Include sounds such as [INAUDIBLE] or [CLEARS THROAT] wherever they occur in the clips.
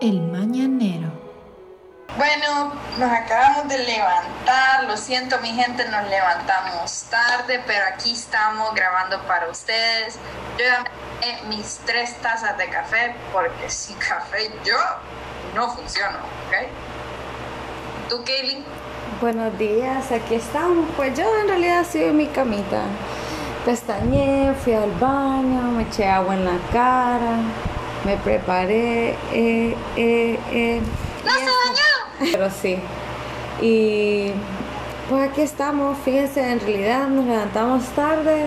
El mañanero. Bueno, nos acabamos de levantar, lo siento mi gente, nos levantamos tarde, pero aquí estamos grabando para ustedes. Yo ya me mis tres tazas de café porque sin café yo no funciono, ¿ok? ¿Tú, Kaylee? Buenos días, aquí estamos. Pues yo en realidad estoy en mi camita. Pestañé, fui al baño, me eché agua en la cara, me preparé. Eh, eh, eh, ¡No se bañó! Pero sí. Y pues aquí estamos, fíjense, en realidad nos levantamos tarde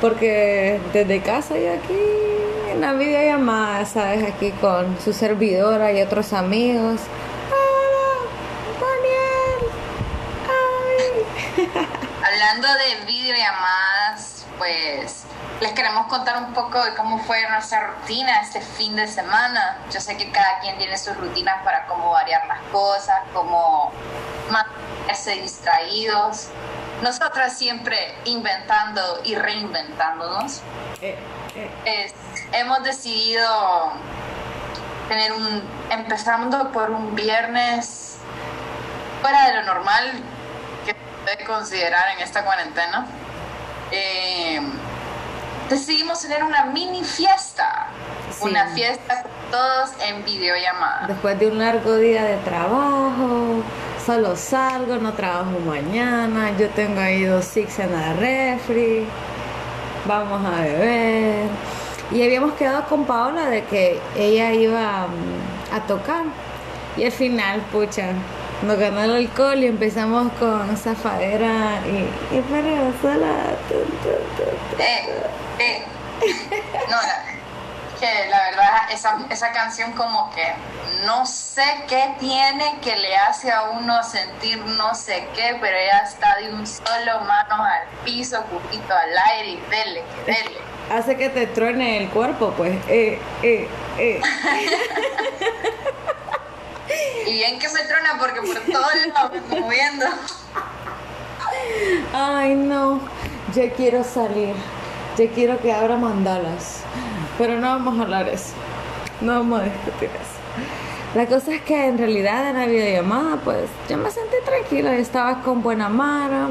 porque desde casa y aquí en la videollamada, ¿sabes? Aquí con su servidora y otros amigos. [LAUGHS] Hablando de videollamadas, pues les queremos contar un poco de cómo fue nuestra rutina este fin de semana. Yo sé que cada quien tiene sus rutinas para cómo variar las cosas, cómo mantenerse distraídos. Nosotras siempre inventando y reinventándonos. Eh, eh. hemos decidido tener un, empezando por un viernes fuera de lo normal que se puede considerar en esta cuarentena. Eh, decidimos tener una mini fiesta. Una fiesta con todos en videollamada. Después de un largo día de trabajo, solo salgo, no trabajo mañana, yo tengo ahí dos six en la refri, vamos a beber. Y habíamos quedado con Paola de que ella iba mm, a tocar. Y al final, pucha, nos ganó el alcohol y empezamos con zafadera y, y para sola. Eh, eh. No, que la verdad esa, esa canción como que no sé qué tiene que le hace a uno sentir no sé qué, pero ella está de un solo manos al piso, poquito al aire y dele, dele. Hace que te truene el cuerpo, pues. Eh, eh, eh. [LAUGHS] y bien que me truena porque por todos lados me estoy moviendo. Ay, no. Ya quiero salir. Ya quiero que abra mandalas. Pero no vamos a hablar eso. No vamos a discutir eso. La cosa es que en realidad en la videollamada, pues yo me sentí tranquila. Estaba con buena mara,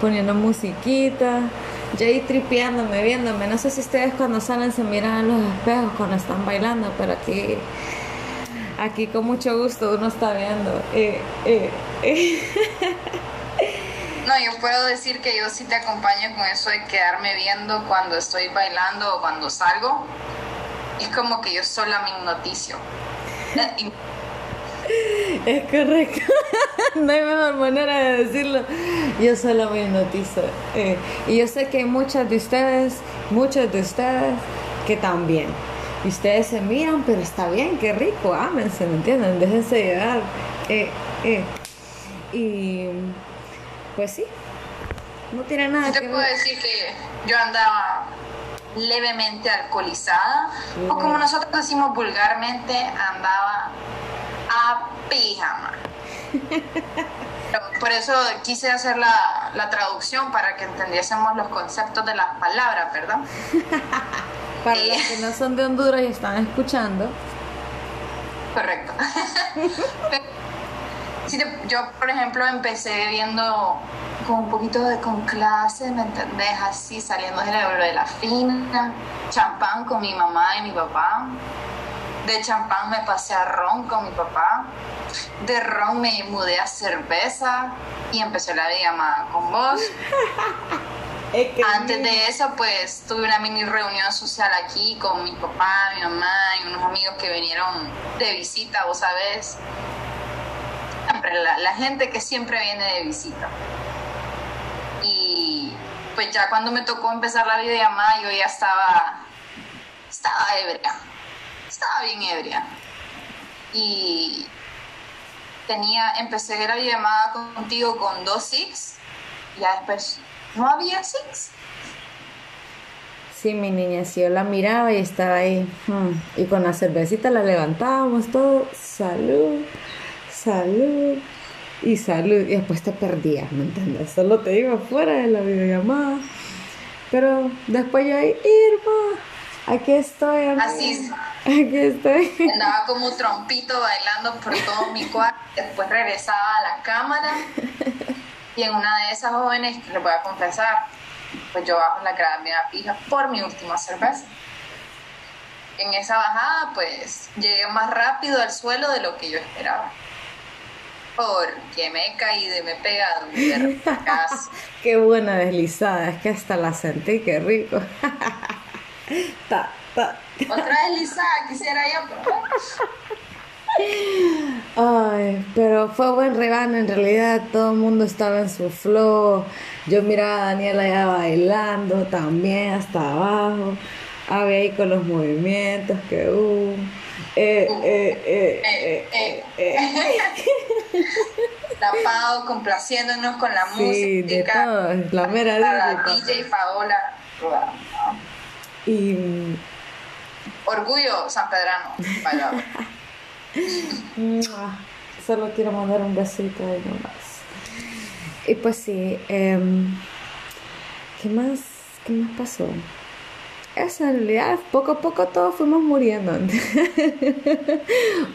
poniendo musiquita, ya ahí tripeándome, viéndome. No sé si ustedes cuando salen se miran en los espejos cuando están bailando, pero aquí, aquí con mucho gusto uno está viendo. Eh, eh, eh. No, yo puedo decir que yo sí te acompaño con eso de quedarme viendo cuando estoy bailando o cuando salgo. Es como que yo sola me hipnoticio. Es correcto. no hay mejor manera de decirlo. Yo solo me hipnotizo. Eh, y yo sé que hay muchas de ustedes, muchos de ustedes que también. Y ustedes se miran, pero está bien, qué rico, ámense, ¿me entienden? Déjense llegar. Eh, eh. Y pues sí, no tiene nada Yo te puedo decir que yo andaba levemente alcoholizada, o como nosotros decimos vulgarmente, andaba a pijama. [LAUGHS] Por eso quise hacer la, la, traducción para que entendiésemos los conceptos de las palabras, ¿verdad? [LAUGHS] para los que no son de Honduras y están escuchando. Correcto. [LAUGHS] yo, por ejemplo, empecé viendo con un poquito de con clase, ¿me entendés? Así, saliendo de la, de la fina, champán con mi mamá y mi papá. De champán me pasé a ron con mi papá. De ron me mudé a cerveza y empecé la llamada con vos. [LAUGHS] Antes de eso, pues tuve una mini reunión social aquí con mi papá, mi mamá y unos amigos que vinieron de visita, vos sabés la, gente que siempre viene de visita. Y pues ya cuando me tocó empezar la videollamada yo ya estaba, estaba ebria, estaba bien ebria. Y tenía, empecé la videollamada contigo con dos six, ya después no había six. Sí, mi niña, si yo la miraba y estaba ahí, hmm, y con la cervecita la levantábamos todo, salud salud y salud. Y después te perdías, ¿me entiendes? Solo te iba fuera de la videollamada. Pero después yo ahí, Irma, Aquí estoy, amiga. Así Aquí estoy. andaba como trompito bailando por todo mi cuarto. Después regresaba a la cámara. Y en una de esas jóvenes, que les voy a confesar, pues yo bajo la gradamina fija por mi última cerveza. En esa bajada, pues llegué más rápido al suelo de lo que yo esperaba. Porque me he caído y me he pegado un. [LAUGHS] Qué buena deslizada, es que hasta la sentí, qué rico. [LAUGHS] Otra deslizada quisiera yo, pero Ay, pero fue buen rebano, en realidad todo el mundo estaba en su flow. Yo miraba a Daniela ya bailando también hasta abajo. Había ahí con los movimientos que hubo. Eh, eh, eh, eh, eh, eh. [LAUGHS] tapado, complaciéndonos con la Sí, de música. todo, la mera Para. DJ Paola. Y Orgullo sanpedrano. Vaya. Solo quiero mandar un besito ahí nomás. Y pues sí, em, ¿qué más? ¿Qué más pasó? Eso en realidad, poco a poco todos fuimos muriendo. [LAUGHS]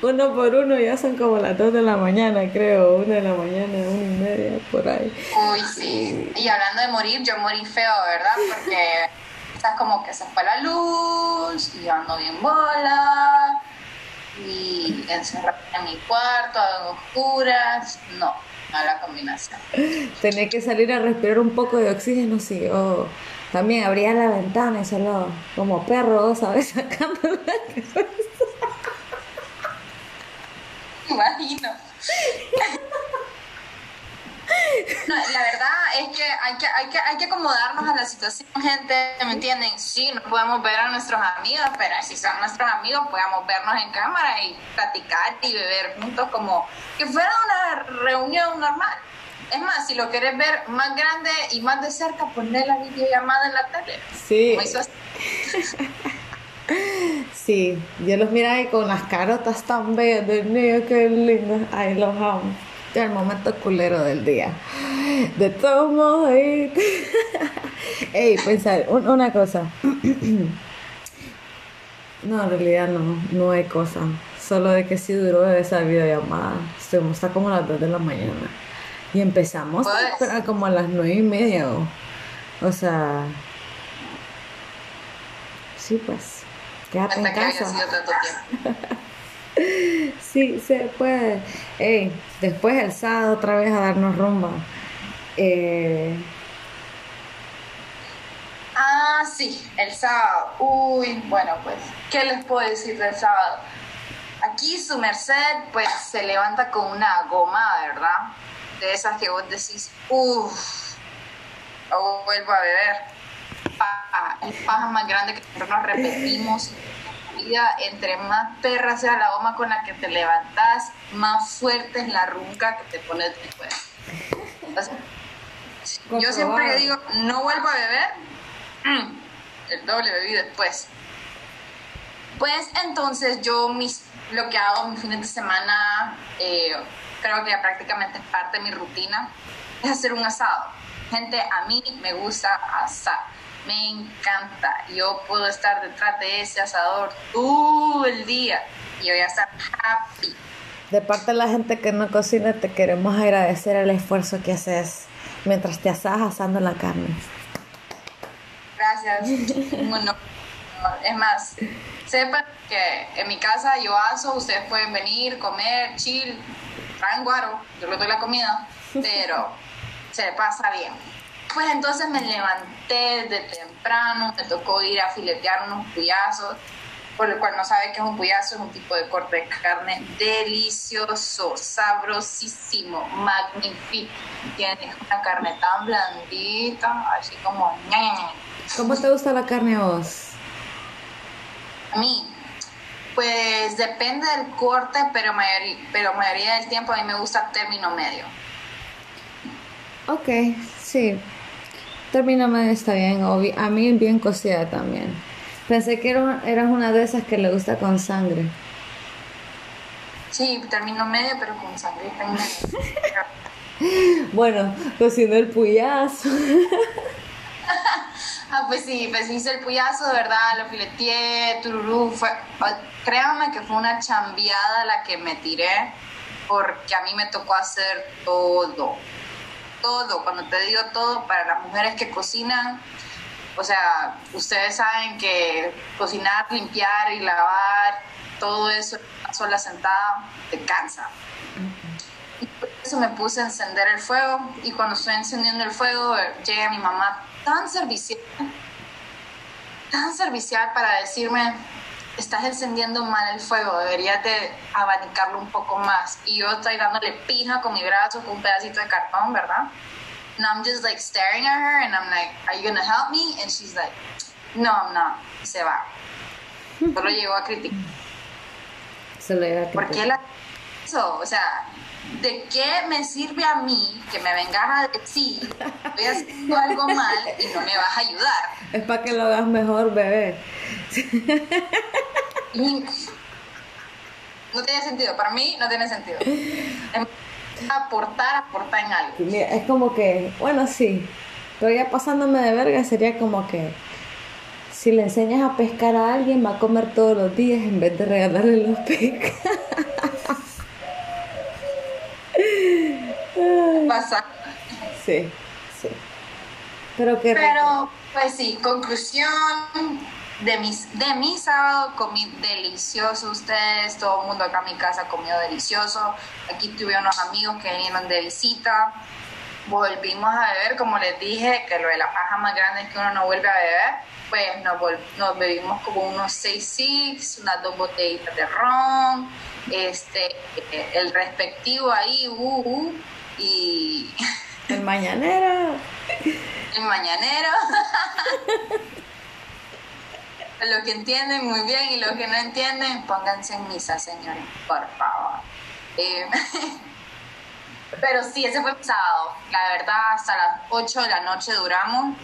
uno por uno ya son como las 2 de la mañana, creo. Una de la mañana, una y media, por ahí. Uy, sí. Y hablando de morir, yo morí feo, ¿verdad? Porque estás como que se fue la luz y yo ando bien bola y encerrada en mi cuarto, en oscuras. No, mala combinación. Tenía que salir a respirar un poco de oxígeno, sí. O también abría la ventana y solo como perro, ¿sabes? Sacando [LAUGHS] la cabeza. [LAUGHS] Imagino. [LAUGHS] No, la verdad es que hay, que hay que hay que acomodarnos a la situación, gente, ¿me entienden? Sí, no podemos ver a nuestros amigos, pero si son nuestros amigos, podemos vernos en cámara y platicar y beber juntos como que fuera una reunión normal. Es más, si lo quieres ver más grande y más de cerca, ponle la videollamada en la tele. Sí, [LAUGHS] sí. Yo los miraba ahí con las carotas tan bellas niño, qué lindo. Ay, los amo. Ya el momento culero del día. De todos modos, ahí. [LAUGHS] Ey, pensar, un- una cosa. [CLEARS THROAT] No, en realidad no, no hay cosa. Solo de que sí duró esa videollamada. Estuvimos hasta como a las 2 de la mañana. Y empezamos Pues. pero como a las 9 y media. O, o sea. Sí, pues. Quédate en hasta que haya casa. sido tanto tiempo. [LAUGHS] Sí, se puede. Ey, después el sábado otra vez a darnos rumba. Eh, Ah, sí, el sábado. Uy, bueno, pues, ¿qué les puedo decir del sábado? Aquí su merced, pues, se levanta con una goma, ¿verdad? De esas que vos decís, uff, o vuelvo a beber. Paja, el paja más grande que nosotros nos repetimos. Vida. Entre más perra sea la goma con la que te levantas, más fuerte es la runca que te pone después. Entonces, yo siempre que digo, no vuelvo a beber, mm, el doble bebí después. Pues entonces yo mis, lo que hago mis fines de semana, eh, creo que prácticamente es parte de mi rutina, es hacer un asado. Gente, a mí me gusta asar, me encanta. Yo puedo estar detrás de ese asador todo el día y voy a estar happy. de parte de la gente que no cocina, te queremos agradecer el esfuerzo que haces mientras te asas asando la carne. Gracias. [LAUGHS] Bueno, es más, sepan que en mi casa yo aso, ustedes pueden venir, comer, chill, traen guaro, yo les doy la comida, [LAUGHS] pero se pasa bien. Pues entonces me levanté de temprano, me tocó ir a filetear unos puyazos, por el cual no sabe qué es un puyazo, es un tipo de corte de carne delicioso, sabrosísimo, magnífico. Tiene una carne tan blandita, así como... ¿Cómo te gusta la carne a vos? A mí, pues depende del corte, pero mayoría, pero mayoría del tiempo a mí me gusta término medio. Ok, sí. Término medio está bien. obvi- A mí bien cocida también. Pensé que era- eras una de esas que le gusta con sangre. Sí, término medio, pero con medio. [LAUGHS] Bueno, cocinó el puyazo. [LAUGHS] Ah, pues sí, pues hice el puyazo, de verdad, lo fileteé, tururú, fue, ah, créanme que fue una chambeada la que me tiré, porque a mí me tocó hacer todo, todo, cuando te digo todo, para las mujeres que cocinan, o sea, ustedes saben que cocinar, limpiar y lavar, todo eso, sola sentada, te cansa. Y por eso me puse a encender el fuego y cuando estoy encendiendo el fuego llega mi mamá tan servicial, tan servicial para decirme, estás encendiendo mal el fuego, deberías de abanicarlo un poco más. Y yo estoy dándole pija con mi brazo, con un pedacito de cartón, ¿verdad? And I'm just like staring at her and I'm like, are you gonna help me? And she's like, no, I'm not. Y se va. Solo llegó a criticar. Solo llegó a ¿Por qué la eso? O sea, ¿de qué me sirve a mí que me vengas a decir estoy haciendo algo mal y no me vas a ayudar? Es para que lo hagas mejor, bebé. Y no tiene sentido, para mí no tiene sentido. Aportar, aportar en algo. Mira, es como que, bueno, sí, pero ya pasándome de verga sería como que si le enseñas a pescar a alguien va a comer todos los días en vez de regalarle los pescados. [LAUGHS] Sí, sí. Pero que Pero, pues sí, conclusión de mi, de mi sábado comí delicioso ustedes, todo el mundo acá en mi casa comió delicioso. Aquí tuve unos amigos que vinieron de visita. Volvimos a beber, como les dije, que lo de la paja más grande es que uno no vuelve a beber. Pues nos, nos bebimos como unos 6 six, unas dos botellitas de ron, este, eh, el respectivo ahí, uh, uh, y el mañanero. el mañanero. [LAUGHS] Los que entienden muy bien y los que no entienden, pónganse en misa, señores, por favor. Eh, [LAUGHS] pero sí, ese fue el sábado. La verdad, hasta las 8 de la noche duramos.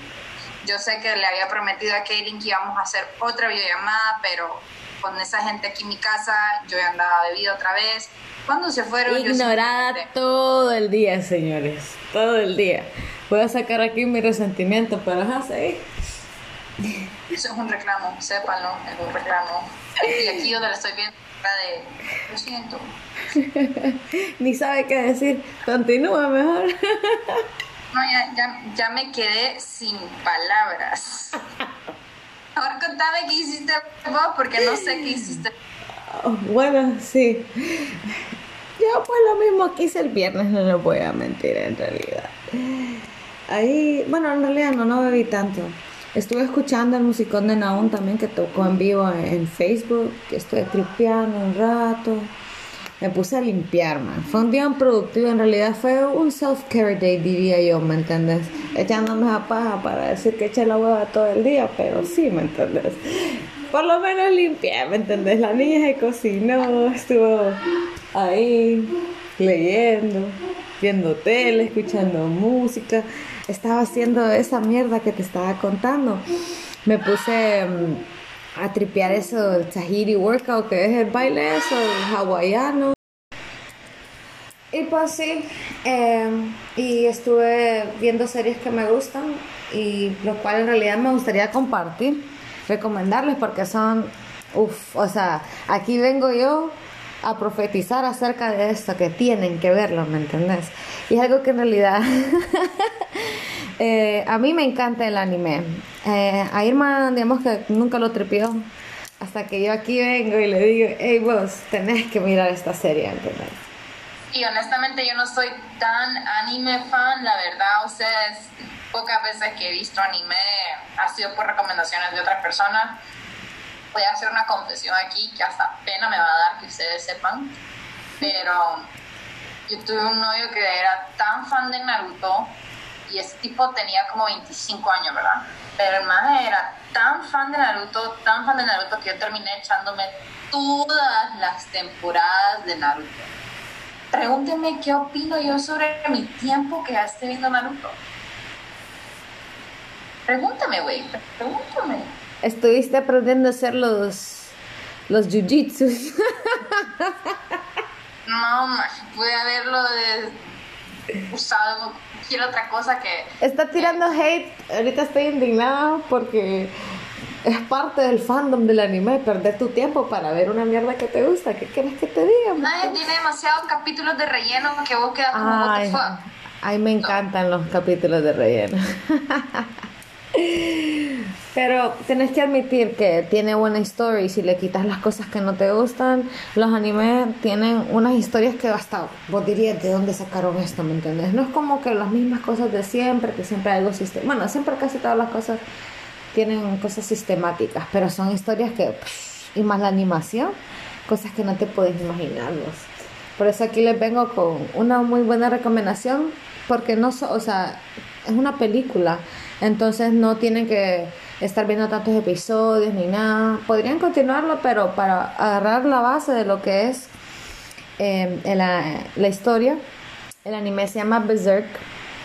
Yo sé que le había prometido a Kaylin que íbamos a hacer otra videollamada, pero con esa gente aquí en mi casa, yo ya andaba bebida otra vez. Cuando se fueron, Ignorada todo el día, señores. Todo el día. Voy a sacar aquí mi resentimiento, pero ajá, sí. Eso es un reclamo, sépanlo, es un reclamo. Y aquí donde la estoy viendo, de, lo siento. [LAUGHS] Ni sabe qué decir. Continúa mejor. No, ya, ya, ya me quedé sin palabras. [LAUGHS] Ahora contame qué hiciste vos, porque no sé qué hiciste. Bueno, sí. Yo pues lo mismo que hice el viernes, no les voy a mentir en realidad. Ahí, bueno, en realidad no, no bebí tanto. Estuve escuchando el musicón de Naun también que tocó en vivo en Facebook, que estuve tripeando un rato. Me puse a limpiar, man. Fue un día productivo, en realidad fue un self-care day, diría yo, ¿me entiendes? Echándome a paja para decir que eché la hueva todo el día, pero sí, ¿me entiendes? Por lo menos limpié, ¿me entendés? La niña se cocinó, estuvo ahí leyendo, viendo tele, escuchando música. Estaba haciendo esa mierda que te estaba contando. Me puse mm, a tripear eso, el Tahiri Workout, que es el baile eso, el hawaiano. Y pues sí, eh, y estuve viendo series que me gustan y lo cual en realidad me gustaría compartir, recomendarles porque son, uff, o sea, aquí vengo yo a profetizar acerca de esto, que tienen que verlo, ¿me entendés? Y es algo que en realidad [LAUGHS] eh, a mí me encanta el anime. Eh, a Irma, digamos que nunca lo tripió. Hasta que yo aquí vengo y le digo, hey vos, tenés que mirar esta serie, ¿entendés? Y honestamente yo no soy tan anime fan, la verdad, ustedes, pocas veces que he visto anime ha sido por recomendaciones de otras personas. Voy a hacer una confesión aquí que hasta pena me va a dar que ustedes sepan, pero yo tuve un novio que era tan fan de Naruto y ese tipo tenía como 25 años, ¿verdad? Pero el más era tan fan de Naruto, tan fan de Naruto que yo terminé echándome todas las temporadas de Naruto. Pregúntenme qué opino yo sobre mi tiempo que esté viendo Naruto. Pregúntame, güey, pregúntame. Estuviste aprendiendo a hacer los, los jiu-jitsus. No, ma, pude verlo de usado cualquier otra cosa que... Está tirando hate, ahorita estoy indignada porque es parte del fandom del anime, perder tu tiempo para ver una mierda que te gusta. ¿Qué quieres que te diga? Nadie tiene demasiados capítulos de relleno que vos quedas como, fuck. Ay, me encantan los capítulos de relleno. [LAUGHS] Pero tenés que admitir que tiene buena historia y si le quitas las cosas que no te gustan, los animes tienen unas historias que hasta vos dirías de dónde sacaron esto, ¿me entiendes? No es como que las mismas cosas de siempre, que siempre algo sistemático. Bueno, siempre casi todas las cosas tienen cosas sistemáticas, pero son historias que, y más la animación, cosas que no te puedes imaginarlos. Por eso aquí les vengo con una muy buena recomendación, porque no, o sea, es una película, entonces no tienen que estar viendo tantos episodios ni nada. Podrían continuarlo, pero para agarrar la base de lo que es em, la, la historia, el anime se llama Berserk.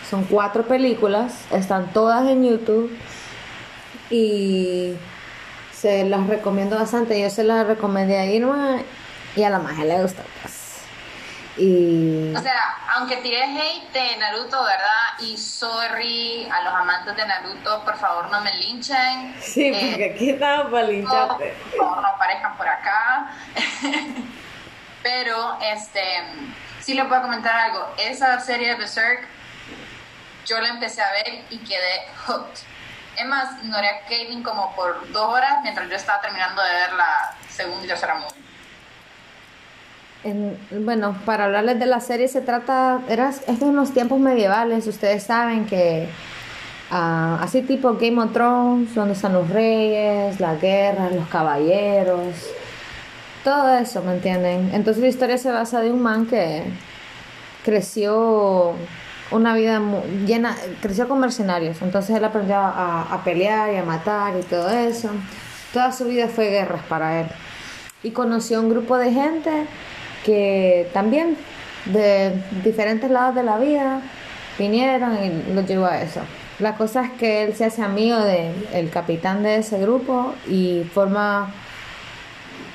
Son cuatro películas, están todas en YouTube y se las recomiendo bastante. Yo se las recomendé a Irma y a la magia le gusta. Pues. Y... O sea, aunque tiré hate de Naruto, ¿verdad? Y sorry a los amantes de Naruto, por favor no me linchen. Sí, eh, porque aquí estamos para lincharte. por favor no aparezcan por acá. [LAUGHS] Pero, este, sí le puedo comentar algo. Esa serie de Berserk, yo la empecé a ver y quedé hooked es más, ignoré a Kevin como por dos horas mientras yo estaba terminando de ver la segunda y tercera movie. Bueno, para hablarles de la serie se trata, era, es de unos tiempos medievales, ustedes saben que ah, así tipo Game of Thrones, donde están los reyes, las guerras, los caballeros, todo eso, ¿me entienden? Entonces la historia se basa de un man que creció una vida llena, creció con mercenarios, entonces él aprendió a, pelear y a matar y todo eso. Toda su vida fue guerras para él. Y conoció un grupo de gente que también de diferentes lados de la vida vinieron y lo llevó a eso. La cosa es que él se hace amigo del capitán de ese grupo y forma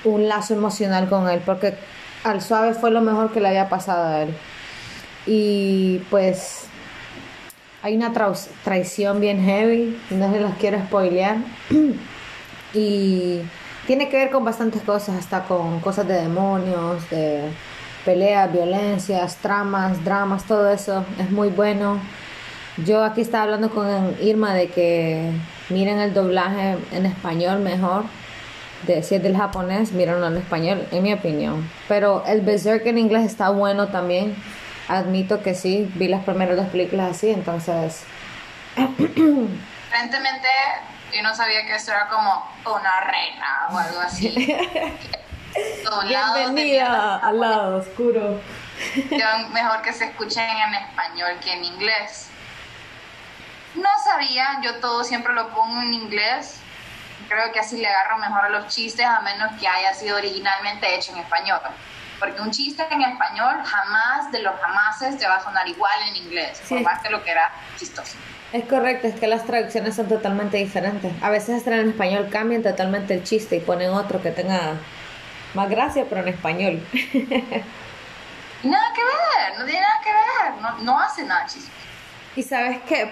un lazo emocional con él, porque al suave fue lo mejor que le había pasado a él y pues hay una traición bien heavy, no se los quiero spoilear. [CLEARS THROAT] y tiene que ver con bastantes cosas, hasta con cosas de demonios, de peleas, violencias, tramas, dramas, todo eso es muy bueno. Yo aquí estaba hablando con Irma de que miren el doblaje en español mejor. De, si es del japonés, mírenlo en español, en mi opinión. Pero el Berserk en inglés está bueno también admito que sí, vi las primeras dos películas así, entonces... [CLEARS THROAT] Aparentemente yo no sabía que esto era como una reina o algo así. [LAUGHS] Bienvenida al lado oscuro. mejor que se escuchen en español que en inglés. No sabía, yo todo siempre lo pongo en inglés. Creo que así le agarro mejor a los chistes, a menos que haya sido originalmente hecho en español. Porque un chiste en español jamás de los jamases te va a sonar igual en inglés, por más que lo que era chistoso. Es correcto, es que las traducciones son totalmente diferentes. A veces hasta en español cambian totalmente el chiste y ponen otro que tenga más gracia, pero en español. [LAUGHS] nada que ver, no tiene nada que ver, no, no hace nada chiste. Y sabes qué,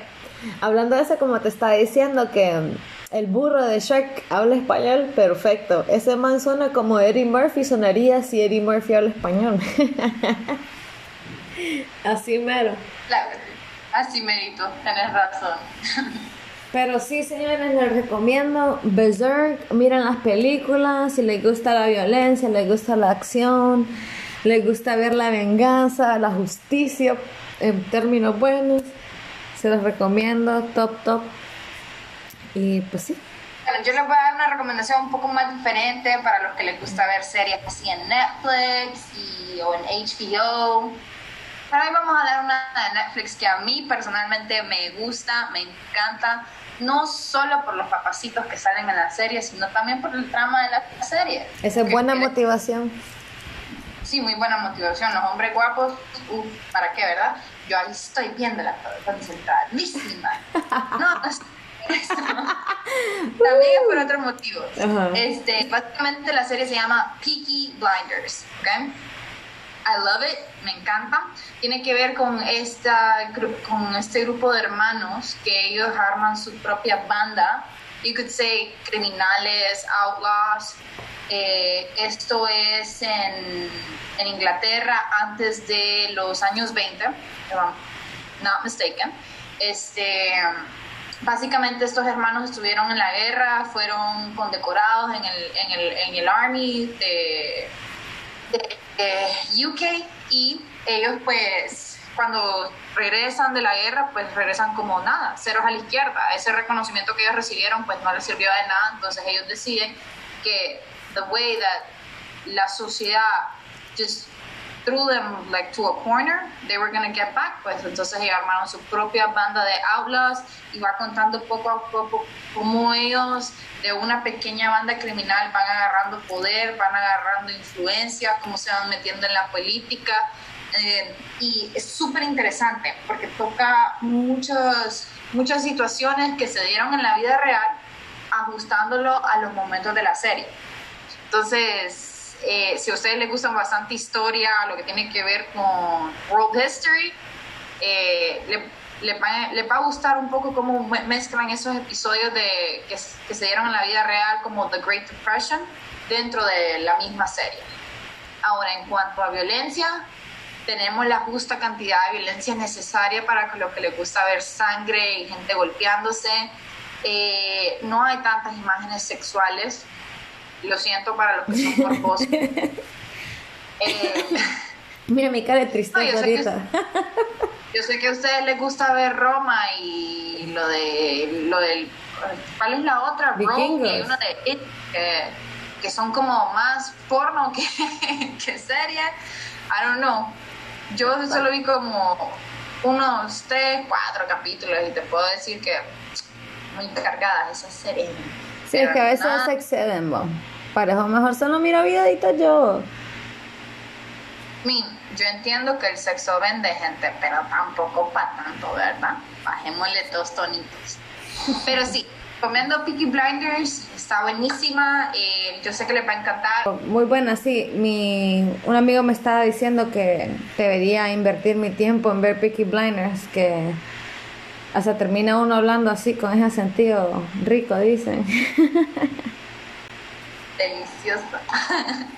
hablando de eso, como te estaba diciendo, que el burro de Shrek habla español perfecto. Ese man suena como Eddie Murphy sonaría si Eddie Murphy habla español. [LAUGHS] así mero. Así merito, tenés razón. Pero sí, señores, les recomiendo Berserk. Miren las películas. Si les gusta la violencia, les gusta la acción, les gusta ver la venganza, la justicia en términos buenos. Se los recomiendo. Top, top. Y pues sí. Bueno, yo les voy a dar una recomendación un poco más diferente para los que les gusta ver series así en Netflix y, o en HBO. Ahora vamos a dar una de Netflix que a mí personalmente me gusta, me encanta, no solo por los papacitos que salen en la serie, sino también por el trama de la serie. Esa es buena motivación. Sí, muy buena motivación. Los hombres guapos, uff, ¿para qué, verdad? Yo ahí estoy viéndola concentradísima. [LAUGHS] No, no También es por otros motivos. Este, básicamente la serie se llama Peaky Blinders, I love it, me encanta. Tiene que ver con, esta, con este grupo de hermanos que ellos arman su propia banda. You could say criminales, outlaws. Eh, esto es en, en, Inglaterra antes de los años 20, not mistaken. Este, básicamente estos hermanos estuvieron en la guerra, fueron condecorados en el, en el, en el Army de UK y ellos pues cuando regresan de la guerra pues regresan como nada, ceros a la izquierda. Ese reconocimiento que ellos recibieron pues no les sirvió de nada, entonces ellos deciden que the way that la sociedad just threw them like to a corner, they were to get back, pues entonces ellos armaron su propia banda de outlaws y va contando poco a poco cómo ellos de una pequeña banda criminal van agarrando poder, van agarrando influencia, cómo se van metiendo en la política. Eh, y es súper interesante porque toca muchas, muchas situaciones que se dieron en la vida real ajustándolo a los momentos de la serie. Entonces, eh, si a ustedes les gusta bastante historia, lo que tiene que ver con world history, eh, le, va, a gustar un poco cómo mezclan esos episodios de, que, se dieron en la vida real, como The Great Depression, dentro de la misma serie. Ahora, en cuanto a violencia, tenemos la justa cantidad de violencia necesaria para lo que les gusta ver sangre y gente golpeándose. Eh, no hay tantas imágenes sexuales, lo siento para los que son morbosos. [LAUGHS] Eh, [LAUGHS] Mira mi cara de tristeza yo ahorita. yo sé que a ustedes les gusta ver Roma y lo de lo del ¿cuál es la otra? Rome y uno de It, que, son como más porno que, [LAUGHS] que serie. I don't know. Yo solo vi como unos tres, cuatro capítulos y te puedo decir que muy cargadas esas series. Sí, es que a veces se exceden, ¿no? Para eso mejor solo miro videitos yo. Min, yo entiendo que el sexo vende gente, pero tampoco para tanto, ¿verdad? Bajémosle dos tonitos. Pero sí, comiendo Peaky Blinders, está buenísima, eh, yo sé que les va a encantar. Muy buena, sí. Mi, un amigo me estaba diciendo que debería invertir mi tiempo en ver Peaky Blinders, que hasta termina uno hablando así con ese sentido rico, dicen. [LAUGHS] Delicioso. [LAUGHS]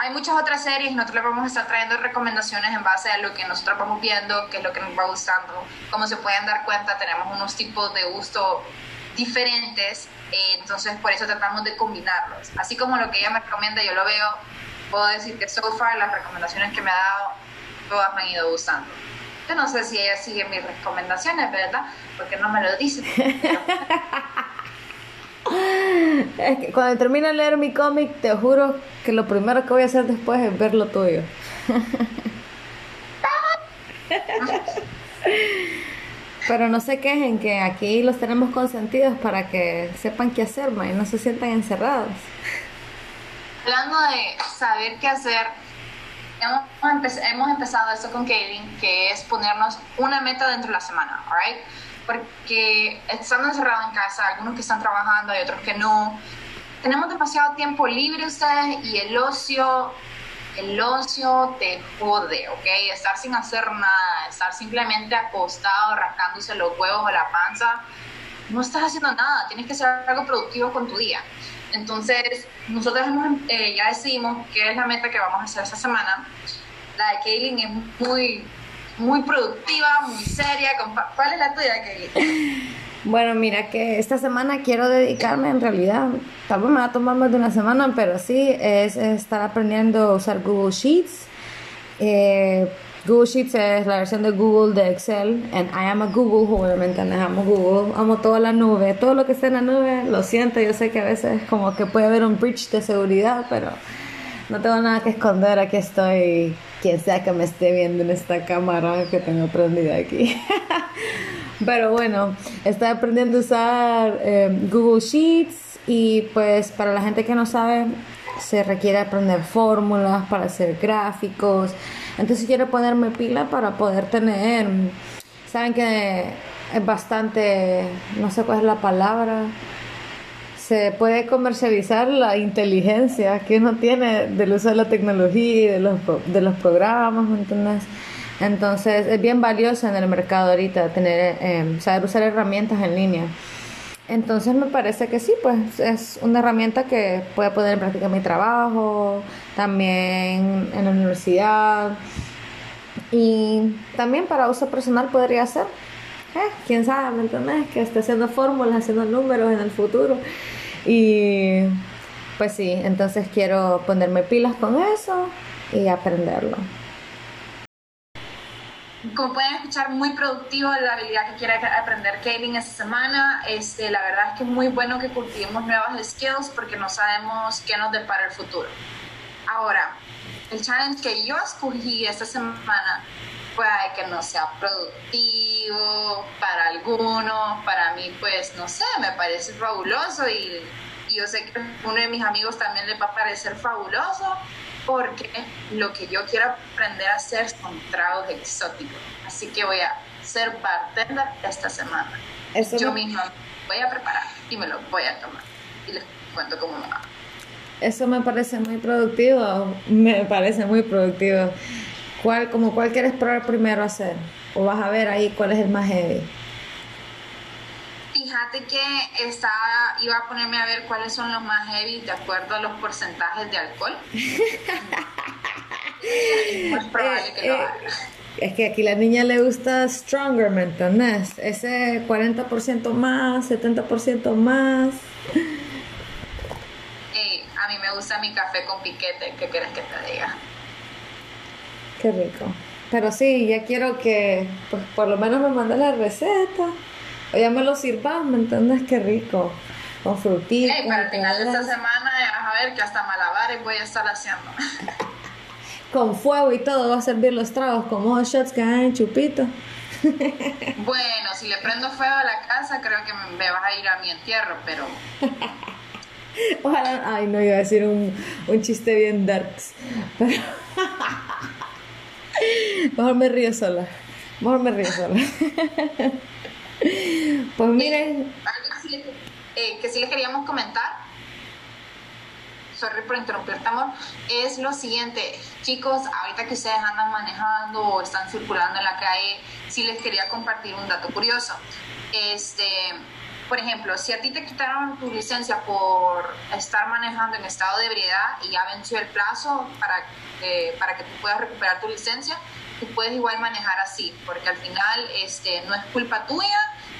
hay muchas otras series, nosotros les vamos a estar trayendo recomendaciones en base a lo que nosotros vamos viendo, qué es lo que nos va gustando. Como se pueden dar cuenta, tenemos unos tipos de gusto diferentes, eh, entonces por eso tratamos de combinarlos. Así como lo que ella me recomienda, yo lo veo, puedo decir que so far las recomendaciones que me ha dado, todas me han ido gustando. Yo no sé si ella sigue mis recomendaciones, ¿verdad? Porque no me lo dice. [LAUGHS] Es que cuando termine de leer mi cómic, te juro que lo primero que voy a hacer después es ver lo tuyo. Pero no se quejen que aquí los tenemos consentidos para que sepan qué hacer y no se sientan encerrados. Hablando de saber qué hacer, hemos, empezado esto con Kaylin, que es ponernos una meta dentro de la semana, ¿alright? Porque estando encerrados en casa, algunos que están trabajando y otros que no, tenemos demasiado tiempo libre ustedes y el ocio, el ocio te jode, ¿ok? Estar sin hacer nada, estar simplemente acostado, rascándose los huevos o la panza, no estás haciendo nada, tienes que hacer algo productivo con tu día. Entonces, nosotros eh, ya decidimos qué es la meta que vamos a hacer esta semana. La de Kaylin es muy, muy productiva, muy seria. ¿Cuál es la tuya, Kaylin? Bueno, mira que esta semana quiero dedicarme en realidad, tal vez me va a tomar más de una semana, pero sí, es estar aprendiendo a usar Google Sheets. Eh, Google Sheets es la versión de Google de Excel. And I am a Google, obviamente amo Google. Amo toda la nube. Todo lo que está en la nube, lo siento. Yo sé que a veces como que puede haber un breach de seguridad, pero no tengo nada que esconder. Aquí estoy. Quien sea que me esté viendo en esta cámara que tengo prendida aquí. [LAUGHS] pero bueno, estoy aprendiendo a usar eh, Google Sheets. Y pues para la gente que no sabe, se requiere aprender fórmulas para hacer gráficos. Entonces quiero ponerme pila para poder tener, saben que es bastante, no sé cuál es la palabra, se puede comercializar la inteligencia que uno tiene del uso de la tecnología y de los, de los programas, ¿me entiendes? Entonces es bien valioso en el mercado ahorita tener, eh, saber usar herramientas en línea. Entonces me parece que sí, pues es una herramienta que puede poner en práctica mi trabajo, también en la universidad y también para uso personal podría ser. Eh, quién sabe, ¿me entiendes? Que esté haciendo fórmulas, haciendo números en el futuro. Y pues sí, entonces quiero ponerme pilas con eso y aprenderlo. Como pueden escuchar, muy productivo la habilidad que quiere aprender Kaylin esta semana. Este, la verdad es que es muy bueno que cultivemos nuevas skills porque no sabemos qué nos depara el futuro. Ahora, el challenge que yo escogí esta semana puede que no sea productivo para algunos, para mí pues no sé, me parece fabuloso y, y yo sé que uno de mis amigos también le va a parecer fabuloso, porque lo que yo quiero aprender a hacer son tragos exóticos. Así que voy a ser bartender esta semana. yo misma voy a preparar y me lo voy a tomar. Y les cuento cómo me va. Eso me parece muy productivo. Me parece muy productivo. ¿Cuál, como cuál quieres probar primero hacer? ¿O vas a ver ahí cuál es el más heavy? Fíjate que estaba, iba a ponerme a ver cuáles son los más heavy de acuerdo a los porcentajes de alcohol. [LAUGHS] es probable que lo eh, haga. Es que aquí la niña le gusta stronger, ¿me entendés? Ese 40% más, 70% más. Eh, a mí me gusta mi café con piquete, ¿qué quieres que te diga? Qué rico. Pero sí, ya quiero que pues, por lo menos me mande la receta o ya me lo sirvas, ¿me entiendes? Qué rico. Con frutitas. Hey, para el final de esta semana vas a ver que hasta malabares voy a estar haciendo. [LAUGHS] Con fuego y todo, va a servir los tragos como shots que hay en chupito. [LAUGHS] bueno, si le prendo fuego a la casa, creo que me vas a ir a mi entierro, pero. Ojalá. Ay, no iba a decir un, un chiste bien darks. Pero. [LAUGHS] Mejor me río sola. Mejor me río sola. [LAUGHS] Pues miren. Algo que sí, eh, que sí les queríamos comentar, sorry por interrumpirte, amor, es lo siguiente. Chicos, ahorita que ustedes andan manejando o están circulando en la calle, sí les quería compartir un dato curioso. Este, por ejemplo, si a ti te quitaron tu licencia por estar manejando en estado de ebriedad y ya venció el plazo para, para que tú puedas recuperar tu licencia, tú puedes igual manejar así, porque al final este, no es culpa tuya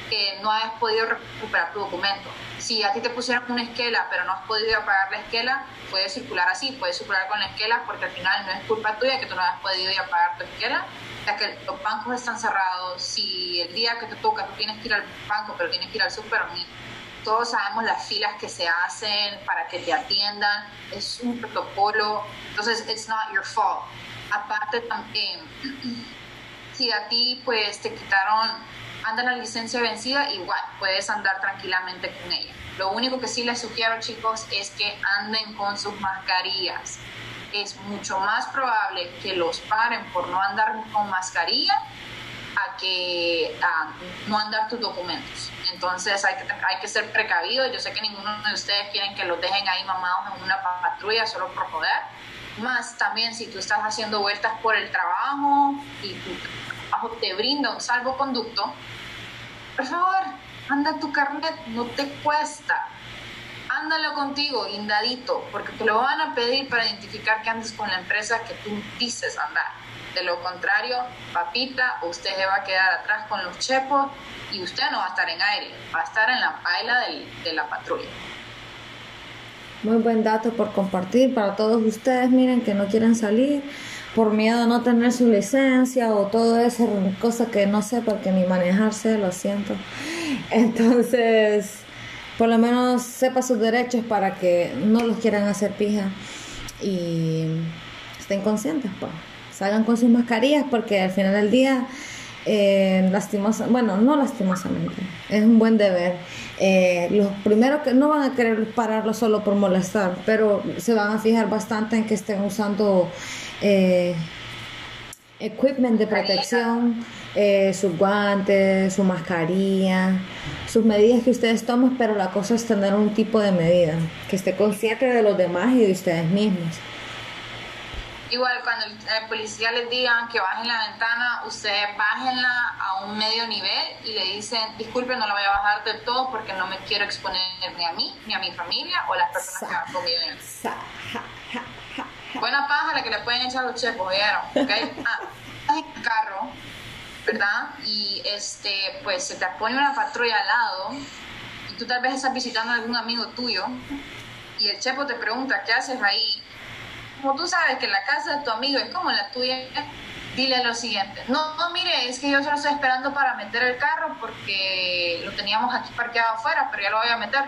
que no hayas podido recuperar tu documento. Si a ti te pusieron una esquela pero no has podido pagar la esquela, puedes circular así, puedes circular con la esquela porque al final no es culpa tuya que tú no hayas podido ir a pagar tu esquela, ya que los bancos están cerrados, si el día que te toca tú tienes que ir al banco pero tienes que ir al super, todos sabemos las filas que se hacen para que te atiendan, es un protocolo, entonces it's not your fault. Aparte también, [CLEARS THROAT] si a ti pues te quitaron, anda la licencia vencida, igual puedes andar tranquilamente con ella. Lo único que sí les sugiero chicos es que anden con sus mascarillas. Es mucho más probable que los paren por no andar con mascarilla a que no andar tus documentos. Entonces hay que, hay que ser precavidos. Yo sé que ninguno de ustedes quieren que los dejen ahí mamados en una patrulla solo por poder más también si tú estás haciendo vueltas por el trabajo y trabajo te brinda un salvoconducto, por favor, anda tu carnet, no te cuesta. Ándalo contigo, lindadito, porque te lo van a pedir para identificar que andes con la empresa que tú dices andar. De lo contrario, papita, usted se va a quedar atrás con los chepos y usted no va a estar en aire, va a estar en la paila de la patrulla. Muy buen dato por compartir para todos ustedes. Miren que no quieren salir por miedo a no tener su licencia o todo eso, cosa que no sé porque ni manejarse, lo siento. Entonces, por lo menos sepa sus derechos para que no los quieran hacer pija y estén conscientes, pues. Salgan con sus mascarillas porque al final del día eh, lastimosa, bueno, no lastimosamente, es un buen deber. Eh, los primeros que no van a querer pararlo solo por molestar, pero se van a fijar bastante en que estén usando eh, equipment de protección, eh, sus guantes, su mascarilla, sus medidas que ustedes tomen, pero la cosa es tener un tipo de medida, que esté consciente de los demás y de ustedes mismos. Igual cuando el, policía les digan que bajen la ventana, ustedes bájenla a un medio nivel y le dicen, disculpe, no la voy a bajar del todo porque no me quiero exponer ni a mí, ni a mi familia o a las personas que van conmigo. Buena paja la que le pueden echar los chepos, ¿vieron? ¿Okay? Ah, el carro, ¿verdad? Y este, pues se te pone una patrulla al lado y tú tal vez estás visitando a algún amigo tuyo y el chepo te pregunta, ¿qué haces ahí? Como tú sabes que la casa de tu amigo es como la tuya, dile lo siguiente. No, no, mire, es que yo solo estoy esperando para meter el carro porque lo teníamos aquí parqueado afuera, pero ya lo voy a meter.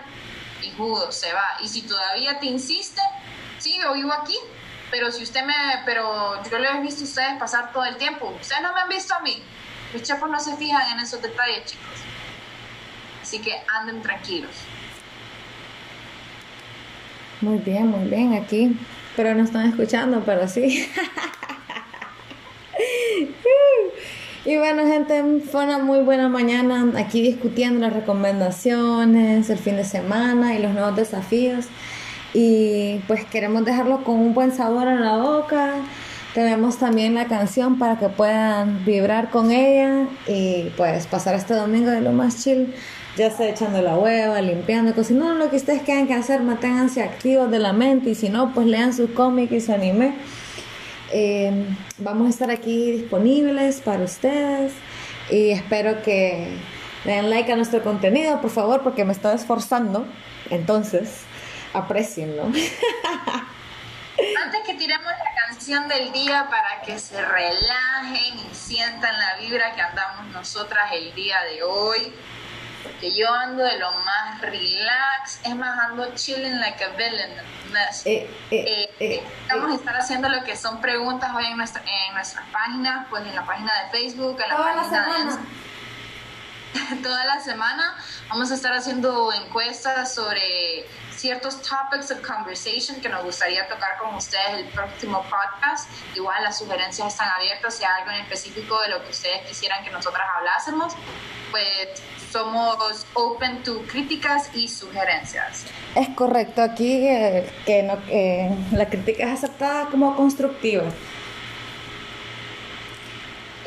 Y judo, se va. Y si todavía te insiste, sí, yo vivo aquí, pero si usted me, pero yo lo he visto a ustedes pasar todo el tiempo. Ustedes no me han visto a mí. Los chefos no se fijan en esos detalles, chicos. Así que anden tranquilos. Muy bien, muy bien. Aquí pero no están escuchando, pero sí. [LAUGHS] y bueno, gente, fue una muy buena mañana aquí discutiendo las recomendaciones, el fin de semana y los nuevos desafíos. Y pues queremos dejarlo con un buen sabor en la boca. Tenemos también la canción para que puedan vibrar con ella y pues pasar este domingo de lo más chill ya sea echando la hueva, limpiando, cocinando, lo que ustedes quieran que hacer, manténganse activos de la mente y si no, pues lean sus cómics y su anime. Eh, vamos a estar aquí disponibles para ustedes y espero que den like a nuestro contenido, por favor, porque me estoy esforzando. Entonces, aprecienlo. [LAUGHS] Antes que tiremos la canción del día para que se relajen y sientan la vibra que andamos nosotras el día de hoy, porque yo ando de lo más relax, es más, ando chilling like a villain. Eh, eh, eh, vamos a estar haciendo lo que son preguntas hoy en nuestra, en nuestra página, pues en la página de Facebook, en la página de [LAUGHS] toda la semana vamos a estar haciendo encuestas sobre ciertos topics of conversation que nos gustaría tocar con ustedes el próximo podcast. Igual las sugerencias están abiertas, si hay algo en específico de lo que ustedes quisieran que nosotras hablásemos, pues somos open to críticas y sugerencias. Es correcto, aquí eh, que no, eh, la crítica es aceptada como constructiva.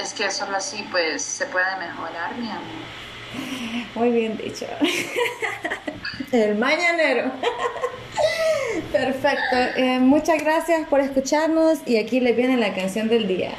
Es que solo así pues se puede mejorar, mi amor. Muy bien dicho. El mañanero. Perfecto. Eh, muchas gracias por escucharnos y aquí les viene la canción del día.